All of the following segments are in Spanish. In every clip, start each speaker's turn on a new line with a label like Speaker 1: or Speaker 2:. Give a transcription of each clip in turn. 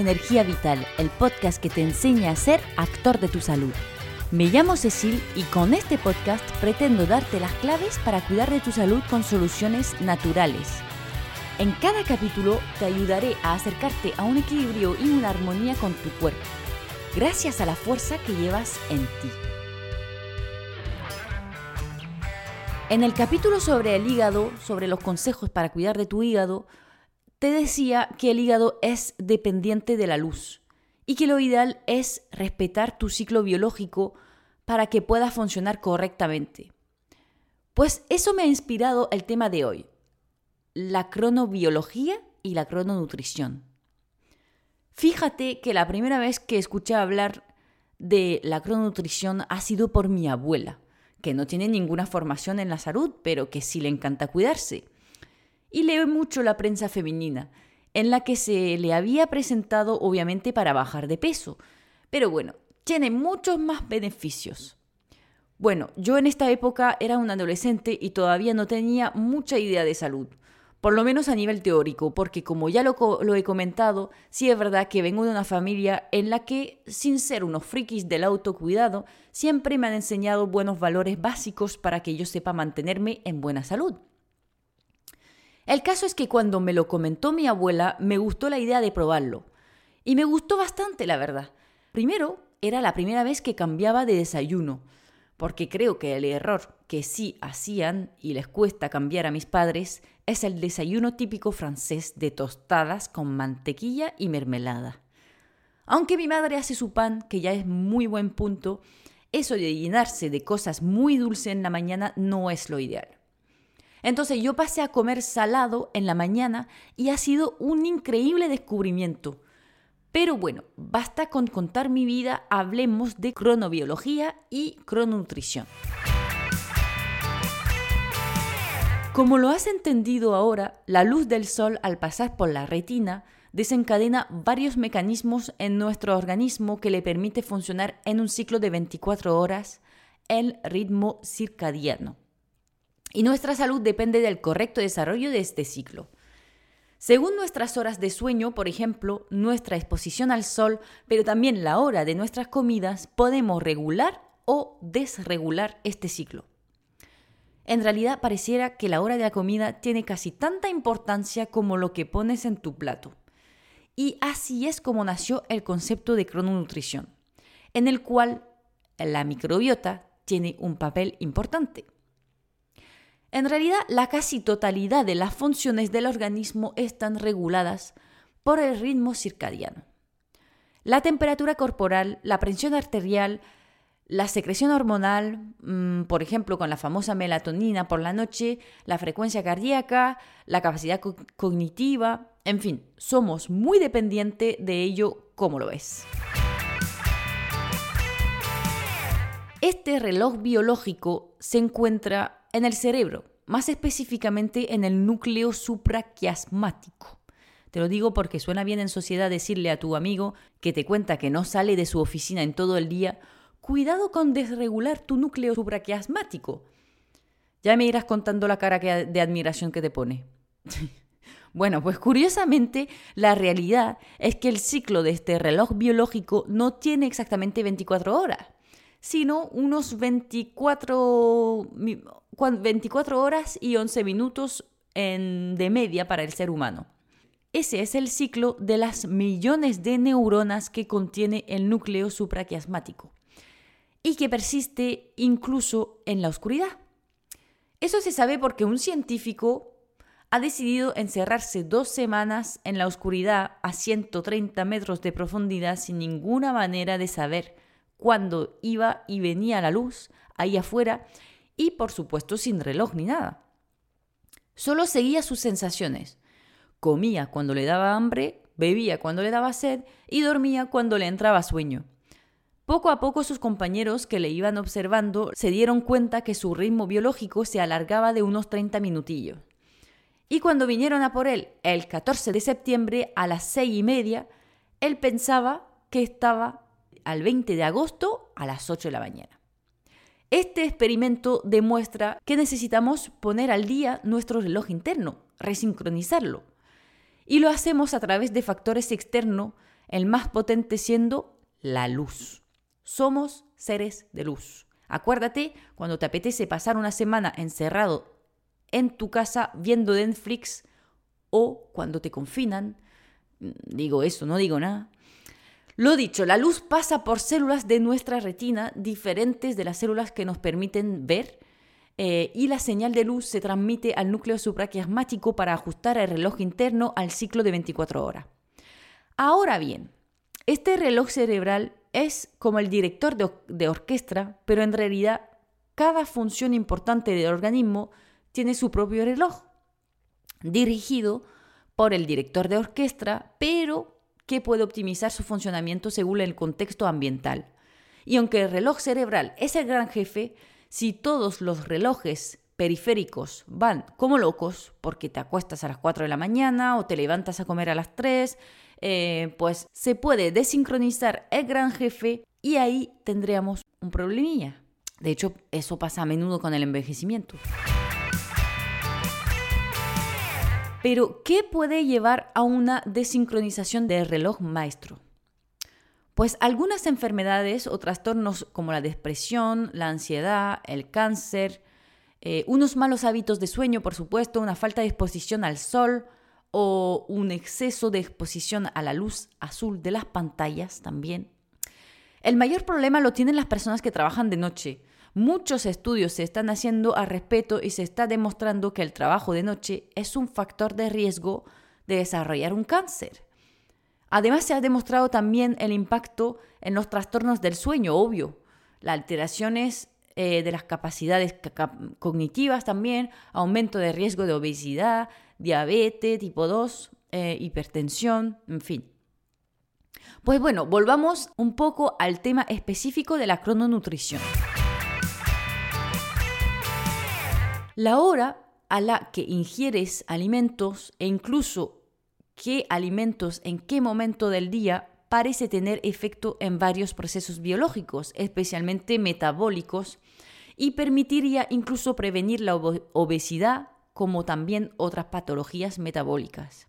Speaker 1: Energía Vital, el podcast que te enseña a ser actor de tu salud. Me llamo Cecil y con este podcast pretendo darte las claves para cuidar de tu salud con soluciones naturales. En cada capítulo te ayudaré a acercarte a un equilibrio y una armonía con tu cuerpo, gracias a la fuerza que llevas en ti. En el capítulo sobre el hígado, sobre los consejos para cuidar de tu hígado, te decía que el hígado es dependiente de la luz y que lo ideal es respetar tu ciclo biológico para que pueda funcionar correctamente. Pues eso me ha inspirado el tema de hoy, la cronobiología y la crononutrición. Fíjate que la primera vez que escuché hablar de la crononutrición ha sido por mi abuela, que no tiene ninguna formación en la salud, pero que sí le encanta cuidarse y lee mucho la prensa femenina, en la que se le había presentado obviamente para bajar de peso. Pero bueno, tiene muchos más beneficios. Bueno, yo en esta época era un adolescente y todavía no tenía mucha idea de salud, por lo menos a nivel teórico, porque como ya lo, lo, he comentado, sí es verdad que vengo de una familia en la que, sin ser unos frikis del autocuidado, siempre me han enseñado buenos valores básicos para que yo sepa mantenerme en buena salud. El caso es que cuando me lo comentó mi abuela, me gustó la idea de probarlo. Y me gustó bastante, la verdad. Primero, era la primera vez que cambiaba de desayuno, porque creo que el error que sí hacían y les cuesta cambiar a mis padres es el desayuno típico francés de tostadas con mantequilla y mermelada. Aunque mi madre hace su pan, que ya es muy buen punto, eso de llenarse de cosas muy dulces en la mañana no es lo ideal. Entonces yo pasé a comer salado en la mañana y ha sido un increíble descubrimiento. Pero bueno, basta con contar mi vida, hablemos de cronobiología y crononutrición. Como lo has entendido ahora, la luz del sol al pasar por la retina desencadena varios mecanismos en nuestro organismo que le permite funcionar en un ciclo de 24 horas, el ritmo circadiano y nuestra salud depende del correcto desarrollo de este ciclo. Según nuestras horas de sueño, por ejemplo, nuestra exposición al sol, pero también la hora de nuestras comidas, podemos regular o desregular este ciclo. En realidad pareciera que la hora de la comida tiene casi tanta importancia como lo que pones en tu plato. Y así es como nació el concepto de crononutrición, en el cual la microbiota tiene un papel importante. En realidad, la casi totalidad de las funciones del organismo están reguladas por el ritmo circadiano. La temperatura corporal, la presión arterial, la secreción hormonal, mm, por ejemplo, con la famosa melatonina por la noche, la frecuencia cardíaca, la capacidad cognitiva, en fin, somos muy dependientes de ello, como lo ves. Este reloj biológico se encuentra en el cerebro, más específicamente en el núcleo supraquiasmático. Te lo digo porque suena bien en sociedad decirle a tu amigo que te cuenta que no sale de su oficina en todo el día, cuidado con desregular tu núcleo supraquiasmático. Ya me irás contando la cara de admiración que te pone. Bueno, pues curiosamente la realidad es que el ciclo de este reloj biológico no tiene exactamente 24 horas, sino unos 24, 24 horas y 11 minutos de media para el ser humano. Ese es el ciclo de las millones de neuronas que contiene el núcleo supraquiasmático y que persiste incluso en la oscuridad. Eso se sabe porque un científico ha decidido encerrarse dos semanas en la oscuridad a 130 metros de profundidad sin ninguna manera de saber cuándo iba y venía la luz ahí afuera y por supuesto sin reloj ni nada. Solo seguía sus sensaciones. Comía cuando le daba hambre, bebía cuando le daba sed y dormía cuando le entraba sueño. Poco a poco sus compañeros que le iban observando se dieron cuenta que su ritmo biológico se alargaba de unos 30 minutillos. Y cuando vinieron a por él el 14 de septiembre a las seis y media, él pensaba que estaba al 20 de agosto a las 8 de la mañana. Este experimento demuestra que necesitamos poner al día nuestro reloj interno, resincronizarlo. Y lo hacemos a través de factores externos, el más potente siendo la luz. Somos seres de luz. Acuérdate cuando te apetece pasar una semana encerrado en tu casa viendo Netflix o cuando te confinan. Digo eso, no digo nada. Lo dicho, la luz pasa por células de nuestra retina diferentes de las células que nos permiten ver eh, y la señal de luz se transmite al núcleo supraquiasmático para ajustar el reloj interno al ciclo de 24 horas. Ahora bien, este reloj cerebral es como el director de, orquesta, pero en realidad cada función importante del organismo tiene su propio reloj, dirigido por el director de orquesta, pero que puede optimizar su funcionamiento según el contexto ambiental. Y aunque el reloj cerebral es el gran jefe, si todos los relojes periféricos van como locos, porque te acuestas a las 4 de la mañana o te levantas a comer a las 3, eh, pues se puede desincronizar el gran jefe y ahí tendríamos un problemilla. De hecho, eso pasa a menudo con el envejecimiento. Pero, ¿qué puede llevar a una desincronización del reloj maestro? Pues algunas enfermedades o trastornos como la depresión, la ansiedad, el cáncer, eh, unos malos hábitos de sueño, por supuesto, una falta de exposición al sol, o un exceso de exposición a la luz azul de las pantallas también. El mayor problema lo tienen las personas que trabajan de noche. Muchos estudios se están haciendo al respecto y se está demostrando que el trabajo de noche es un factor de riesgo de desarrollar un cáncer. Además se ha demostrado también el impacto en los trastornos del sueño, obvio. Las alteraciones eh, de las capacidades cognitivas también, aumento de riesgo de obesidad, diabetes tipo 2, eh, hipertensión, en fin. Pues bueno, volvamos un poco al tema específico de la crononutrición. La hora a la que ingieres alimentos e incluso qué alimentos en qué momento del día parece tener efecto en varios procesos biológicos, especialmente metabólicos, y permitiría incluso prevenir la obesidad, como también otras patologías metabólicas.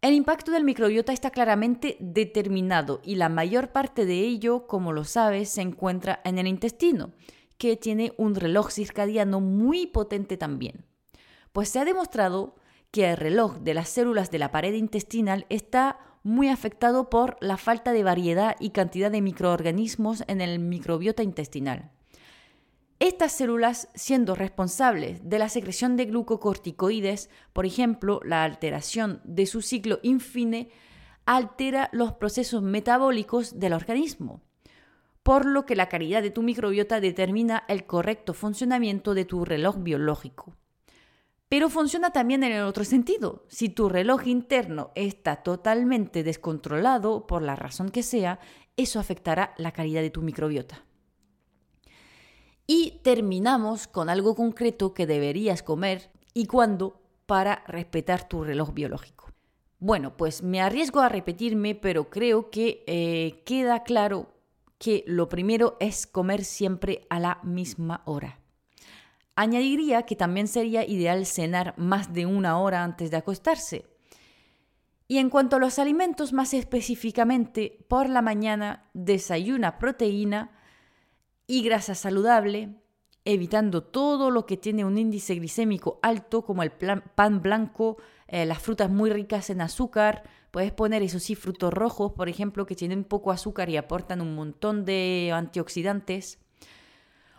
Speaker 1: El impacto del microbiota está claramente determinado y la mayor parte de ello, como lo sabes, se encuentra en el intestino, que tiene un reloj circadiano muy potente también. Pues se ha demostrado que el reloj de las células de la pared intestinal está muy afectado por la falta de variedad y cantidad de microorganismos en el microbiota intestinal. Estas células, siendo responsables de la secreción de glucocorticoides, por ejemplo, la alteración de su ciclo infine, altera los procesos metabólicos del organismo, por lo que la calidad de tu microbiota determina el correcto funcionamiento de tu reloj biológico. Pero funciona también en el otro sentido. Si tu reloj interno está totalmente descontrolado, por la razón que sea, eso afectará la calidad de tu microbiota. Y terminamos con algo concreto que deberías comer y cuándo para respetar tu reloj biológico. Bueno, pues me arriesgo a repetirme, pero creo que eh, queda claro que lo primero es comer siempre a la misma hora. Añadiría que también sería ideal cenar más de una hora antes de acostarse. Y en cuanto a los alimentos más específicamente, por la mañana desayuna proteína, y grasa saludable, evitando todo lo que tiene un índice glicémico alto, como el pan blanco, eh, las frutas muy ricas en azúcar. Puedes poner, eso sí, frutos rojos, por ejemplo, que tienen poco azúcar y aportan un montón de antioxidantes.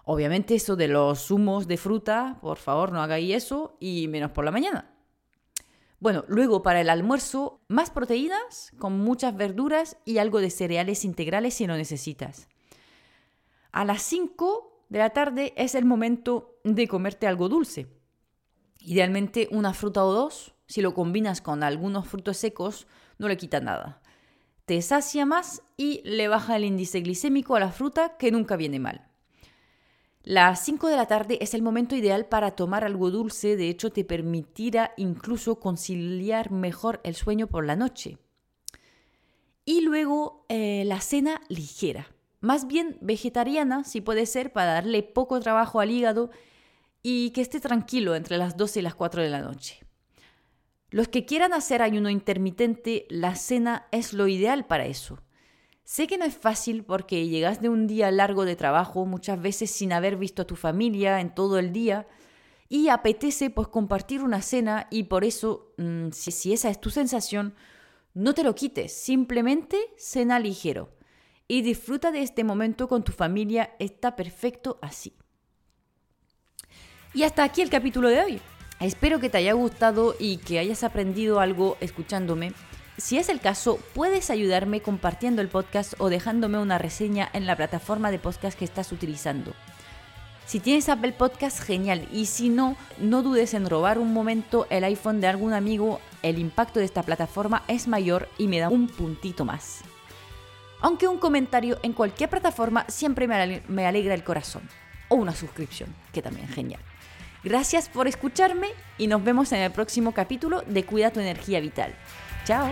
Speaker 1: Obviamente eso de los zumos de fruta, por favor no hagáis eso y menos por la mañana. Bueno, luego para el almuerzo, más proteínas con muchas verduras y algo de cereales integrales si lo necesitas. A las 5 de la tarde es el momento de comerte algo dulce. Idealmente una fruta o dos. Si lo combinas con algunos frutos secos, no le quita nada. Te sacia más y le baja el índice glicémico a la fruta que nunca viene mal. Las 5 de la tarde es el momento ideal para tomar algo dulce, de hecho te permitirá incluso conciliar mejor el sueño por la noche. Y luego eh, la cena ligera más bien vegetariana, si puede ser, para darle poco trabajo al hígado y que esté tranquilo entre las 12 y las 4 de la noche. Los que quieran hacer ayuno intermitente, la cena es lo ideal para eso. Sé que no es fácil porque llegas de un día largo de trabajo, muchas veces sin haber visto a tu familia en todo el día, y apetece pues compartir una cena y por eso, mm, si, si esa es tu sensación, no te lo quites, simplemente cena ligero y disfruta de este momento con tu familia, está perfecto así. Y hasta aquí el capítulo de hoy. Espero que te haya gustado y que hayas aprendido algo escuchándome. Si es el caso, puedes ayudarme compartiendo el podcast o dejándome una reseña en la plataforma de podcast que estás utilizando. Si tienes Apple Podcast, genial. Y si no, no dudes en robar un momento el iPhone de algún amigo. El impacto de esta plataforma es mayor y me da un puntito más. Aunque un comentario en cualquier plataforma siempre me alegra el corazón. O una suscripción, que también genial. Gracias por escucharme y nos vemos en el próximo capítulo de Cuida tu energía vital. Chao.